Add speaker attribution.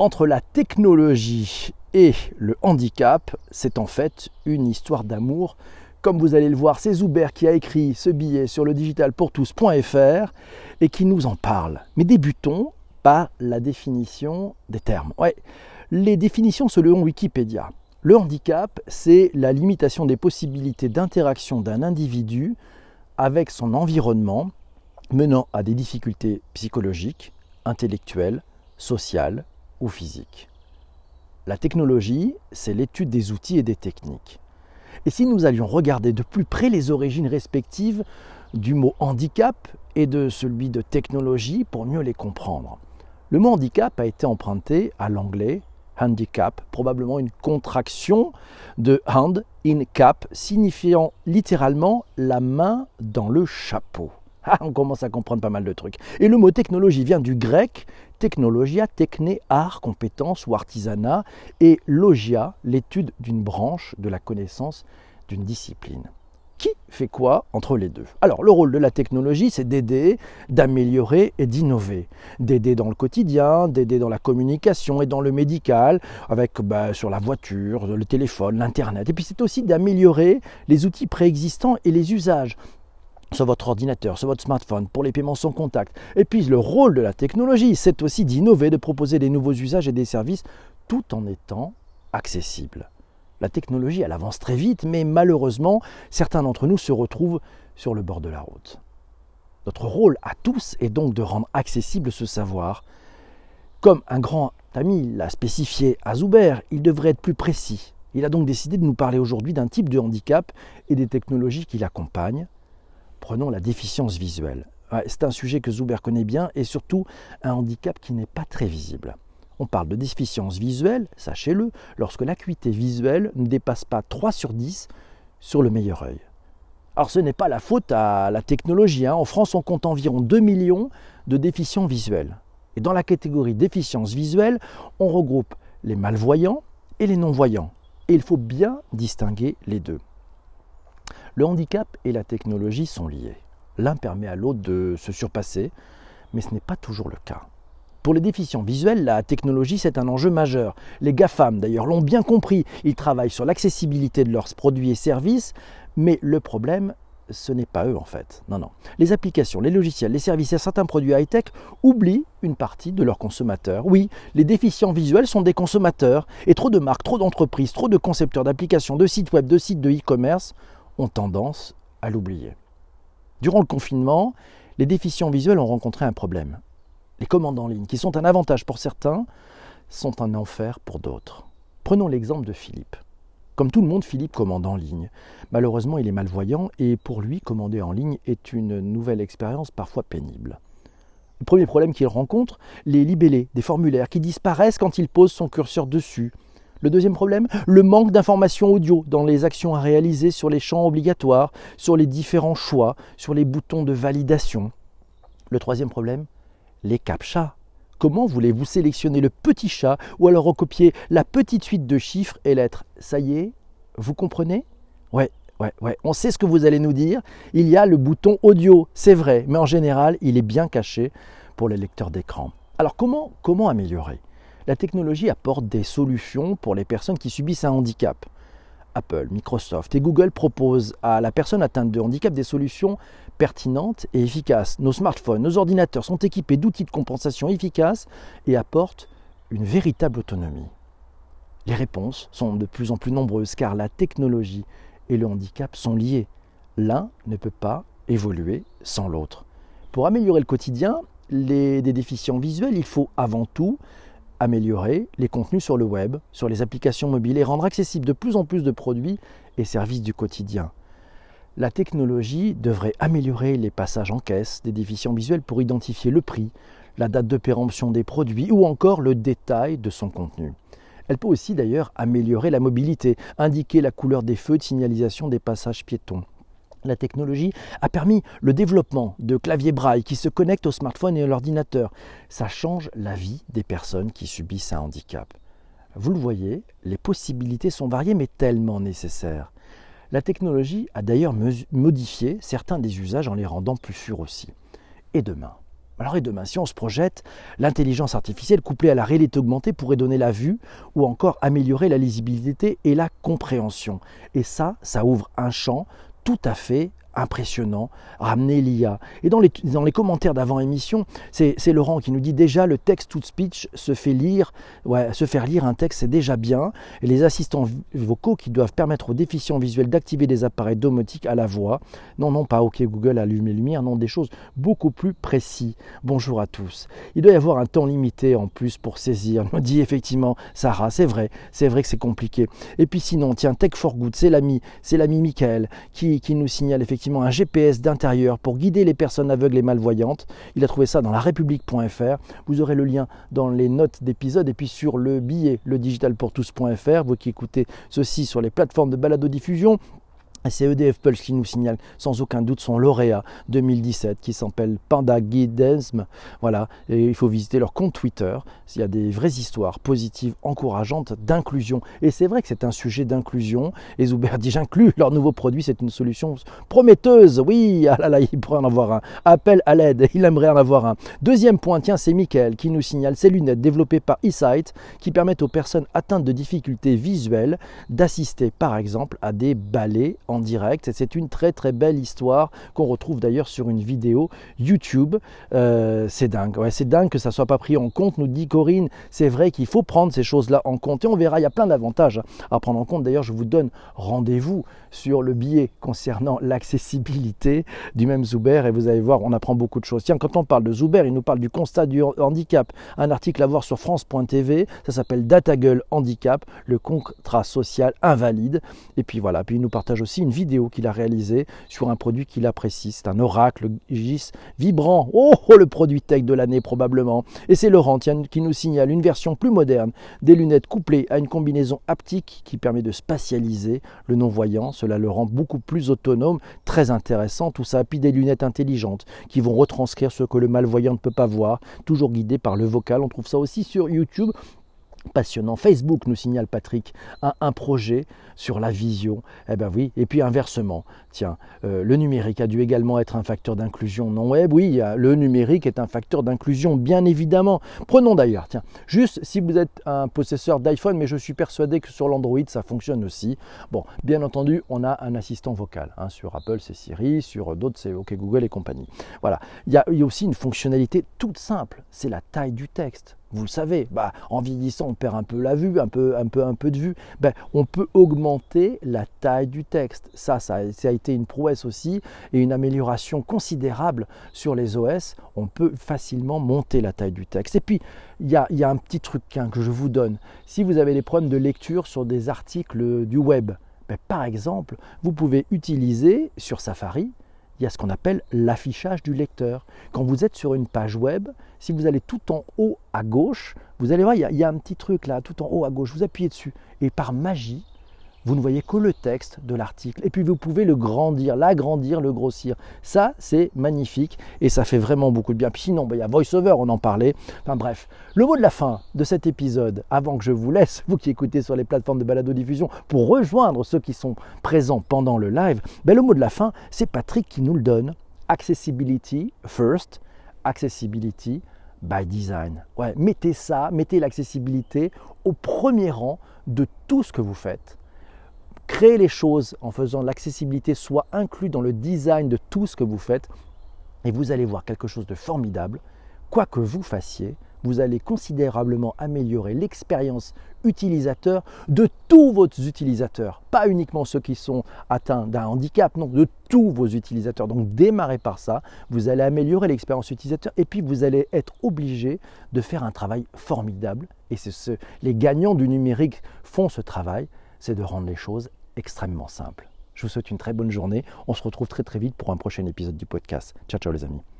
Speaker 1: Entre la technologie et le handicap, c'est en fait une histoire d'amour. Comme vous allez le voir, c'est Zuber qui a écrit ce billet sur le digitalpourtous.fr et qui nous en parle. Mais débutons par la définition des termes. Les définitions selon Wikipédia. Le handicap, c'est la limitation des possibilités d'interaction d'un individu avec son environnement menant à des difficultés psychologiques, intellectuelles, sociales ou physiques. La technologie, c'est l'étude des outils et des techniques. Et si nous allions regarder de plus près les origines respectives du mot handicap et de celui de technologie pour mieux les comprendre Le mot handicap a été emprunté à l'anglais handicap, probablement une contraction de hand in cap, signifiant littéralement la main dans le chapeau. Ah, on commence à comprendre pas mal de trucs. Et le mot technologie vient du grec technologia, techné, art, compétence ou artisanat, et logia, l'étude d'une branche de la connaissance d'une discipline. Qui fait quoi entre les deux? Alors, le rôle de la technologie, c'est d'aider, d'améliorer et d'innover. D'aider dans le quotidien, d'aider dans la communication et dans le médical, avec bah, sur la voiture, le téléphone, l'Internet. Et puis, c'est aussi d'améliorer les outils préexistants et les usages sur votre ordinateur, sur votre smartphone, pour les paiements sans contact. Et puis le rôle de la technologie, c'est aussi d'innover, de proposer des nouveaux usages et des services tout en étant accessible. La technologie, elle avance très vite, mais malheureusement, certains d'entre nous se retrouvent sur le bord de la route. Notre rôle à tous est donc de rendre accessible ce savoir. Comme un grand ami l'a spécifié à Zuber, il devrait être plus précis. Il a donc décidé de nous parler aujourd'hui d'un type de handicap et des technologies qui l'accompagnent, Prenons la déficience visuelle. C'est un sujet que Zuber connaît bien et surtout un handicap qui n'est pas très visible. On parle de déficience visuelle, sachez-le, lorsque l'acuité visuelle ne dépasse pas 3 sur 10 sur le meilleur œil. Alors ce n'est pas la faute à la technologie. Hein. En France, on compte environ 2 millions de déficients visuels. Et dans la catégorie déficience visuelle, on regroupe les malvoyants et les non-voyants. Et il faut bien distinguer les deux. Le handicap et la technologie sont liés. L'un permet à l'autre de se surpasser, mais ce n'est pas toujours le cas. Pour les déficients visuels, la technologie, c'est un enjeu majeur. Les GAFAM, d'ailleurs, l'ont bien compris. Ils travaillent sur l'accessibilité de leurs produits et services, mais le problème, ce n'est pas eux en fait. Non, non. Les applications, les logiciels, les services et certains produits high-tech oublient une partie de leurs consommateurs. Oui, les déficients visuels sont des consommateurs, et trop de marques, trop d'entreprises, trop de concepteurs d'applications, de sites web, de sites de e-commerce ont tendance à l'oublier. Durant le confinement, les déficients visuels ont rencontré un problème. Les commandes en ligne, qui sont un avantage pour certains, sont un enfer pour d'autres. Prenons l'exemple de Philippe. Comme tout le monde, Philippe commande en ligne. Malheureusement, il est malvoyant et pour lui, commander en ligne est une nouvelle expérience parfois pénible. Le premier problème qu'il rencontre, les libellés, des formulaires qui disparaissent quand il pose son curseur dessus, le deuxième problème, le manque d'informations audio dans les actions à réaliser sur les champs obligatoires, sur les différents choix, sur les boutons de validation. Le troisième problème, les captcha. Comment voulez-vous sélectionner le petit chat ou alors recopier la petite suite de chiffres et lettres? Ça y est, vous comprenez? Ouais, ouais, ouais. On sait ce que vous allez nous dire. Il y a le bouton audio, c'est vrai, mais en général, il est bien caché pour les lecteurs d'écran. Alors comment améliorer? La technologie apporte des solutions pour les personnes qui subissent un handicap. Apple, Microsoft et Google proposent à la personne atteinte de handicap des solutions pertinentes et efficaces. Nos smartphones, nos ordinateurs sont équipés d'outils de compensation efficaces et apportent une véritable autonomie. Les réponses sont de plus en plus nombreuses car la technologie et le handicap sont liés. L'un ne peut pas évoluer sans l'autre. Pour améliorer le quotidien des déficients visuels, il faut avant tout améliorer les contenus sur le web, sur les applications mobiles et rendre accessibles de plus en plus de produits et services du quotidien. La technologie devrait améliorer les passages en caisse des déficients visuels pour identifier le prix, la date de péremption des produits ou encore le détail de son contenu. Elle peut aussi d'ailleurs améliorer la mobilité, indiquer la couleur des feux de signalisation des passages piétons la technologie a permis le développement de claviers braille qui se connectent au smartphone et à l'ordinateur. Ça change la vie des personnes qui subissent un handicap. Vous le voyez, les possibilités sont variées mais tellement nécessaires. La technologie a d'ailleurs modifié certains des usages en les rendant plus sûrs aussi. Et demain? Alors et demain, si on se projette, l'intelligence artificielle couplée à la réalité augmentée pourrait donner la vue ou encore améliorer la lisibilité et la compréhension. Et ça, ça ouvre un champ tout à fait impressionnant, ramener l'IA. Et dans les, les commentaires d'avant-émission, c'est Laurent qui nous dit déjà le texte to speech se fait lire, se faire lire un texte c'est déjà bien, et les assistants vocaux qui doivent permettre aux déficients visuels d'activer des appareils domotiques à la voix. Non, non, pas OK Google allumer lumière, non, des choses beaucoup plus précises. Bonjour à tous. Il doit y avoir un temps limité en plus pour saisir, nous dit effectivement Sarah, c'est vrai, c'est vrai que c'est compliqué. Et puis sinon, tiens, Tech for Good, c'est l'ami, c'est l'ami Michael qui, qui nous signale effectivement un GPS d'intérieur pour guider les personnes aveugles et malvoyantes. Il a trouvé ça dans la république.fr. Vous aurez le lien dans les notes d'épisode et puis sur le billet, le digitalpourtous.fr. Vous qui écoutez ceci sur les plateformes de balado-diffusion, c'est EDF Pulse qui nous signale sans aucun doute son lauréat 2017 qui s'appelle Panda Guidesm. Voilà, il faut visiter leur compte Twitter. Il y a des vraies histoires positives, encourageantes, d'inclusion. Et c'est vrai que c'est un sujet d'inclusion. Et Zuber dit J'inclus leur nouveau produit, c'est une solution prometteuse. Oui, ah là là, il pourrait en avoir un. Appel à l'aide, il aimerait en avoir un. Deuxième point, tiens, c'est Michael qui nous signale ces lunettes développées par eSight qui permettent aux personnes atteintes de difficultés visuelles d'assister par exemple à des ballets direct. Et c'est une très très belle histoire qu'on retrouve d'ailleurs sur une vidéo YouTube. Euh, c'est dingue, c'est dingue que ça soit pas pris en compte, nous dit Corinne. C'est vrai qu'il faut prendre ces choses-là en compte et on verra, il y a plein d'avantages à prendre en compte. D'ailleurs, je vous donne rendez-vous sur le billet concernant l'accessibilité du même Zuber et vous allez voir, on apprend beaucoup de choses. Tiens, quand on parle de Zuber, il nous parle du constat du handicap. Un article à voir sur France.tv, ça s'appelle Data Gueule Handicap, le contrat social invalide. Et puis voilà, puis il nous partage aussi une vidéo qu'il a réalisée sur un produit qu'il apprécie. C'est un oracle GIS vibrant. Oh, oh, le produit tech de l'année probablement. Et c'est Laurent qui nous signale une version plus moderne des lunettes couplées à une combinaison haptique qui permet de spatialiser le non-voyant. Cela le rend beaucoup plus autonome, très intéressant. Tout ça, puis des lunettes intelligentes qui vont retranscrire ce que le malvoyant ne peut pas voir, toujours guidé par le vocal. On trouve ça aussi sur YouTube passionnant. Facebook nous signale Patrick un, projet sur la vision. Eh ben. Et puis inversement, tiens, euh, le numérique a dû également être un facteur d'inclusion non web? Oui, le numérique est un facteur d'inclusion, bien évidemment. Prenons d'ailleurs, tiens, juste si vous êtes un possesseur d'iPhone, mais je suis persuadé que sur l'Android ça fonctionne aussi. Bon, bien entendu, on a un assistant vocal. Hein, sur Apple, c'est Siri, sur d'autres, c'est OK Google et compagnie. Voilà. Il y a aussi une fonctionnalité toute simple, c'est la taille du texte vous le savez, bah, en vieillissant, on perd un peu la vue, un peu, un peu, un peu de vue. Ben, on peut augmenter la taille du texte. Ça, ça, a été une prouesse aussi et une amélioration considérable sur les OS. On peut facilement monter la taille du texte. Et puis, il y a, un petit truc hein, que je vous donne. Si vous avez des problèmes de lecture sur des articles du web, ben, par exemple, vous pouvez utiliser sur Safari il y a ce qu'on appelle l'affichage du lecteur. Quand vous êtes sur une page web, si vous allez tout en haut à gauche, vous allez voir, il y, a, un petit truc là, tout en haut à gauche, vous appuyez dessus. Et par magie, vous ne voyez que le texte de l'article. Et puis vous pouvez le grandir, l'agrandir, le grossir. Ça, c'est magnifique et ça fait vraiment beaucoup de bien. Puis sinon, ben, il y a VoiceOver, on en parlait. Enfin bref, le mot de la fin de cet épisode, avant que je vous laisse, vous qui écoutez sur les plateformes de balado-diffusion, pour rejoindre ceux qui sont présents pendant le live, ben, le mot de la fin, c'est Patrick qui nous le donne. Accessibility first, accessibility by design. Ouais, mettez ça, mettez l'accessibilité au premier rang de tout ce que vous faites créer les choses en faisant l'accessibilité soit inclus dans le design de tout ce que vous faites et vous allez voir quelque chose de formidable. Quoi que vous fassiez, vous allez considérablement améliorer l'expérience utilisateur de tous vos utilisateurs, pas uniquement ceux qui sont atteints d'un handicap, non, de tous vos utilisateurs. Donc démarrez par ça, vous allez améliorer l'expérience utilisateur et puis vous allez être obligé de faire un travail formidable. Et c'est ce, les gagnants du numérique font ce travail, c'est de rendre les choses extrêmement simples. Je vous souhaite une très bonne journée. On se retrouve très très vite pour un prochain épisode du podcast. Ciao ciao les amis.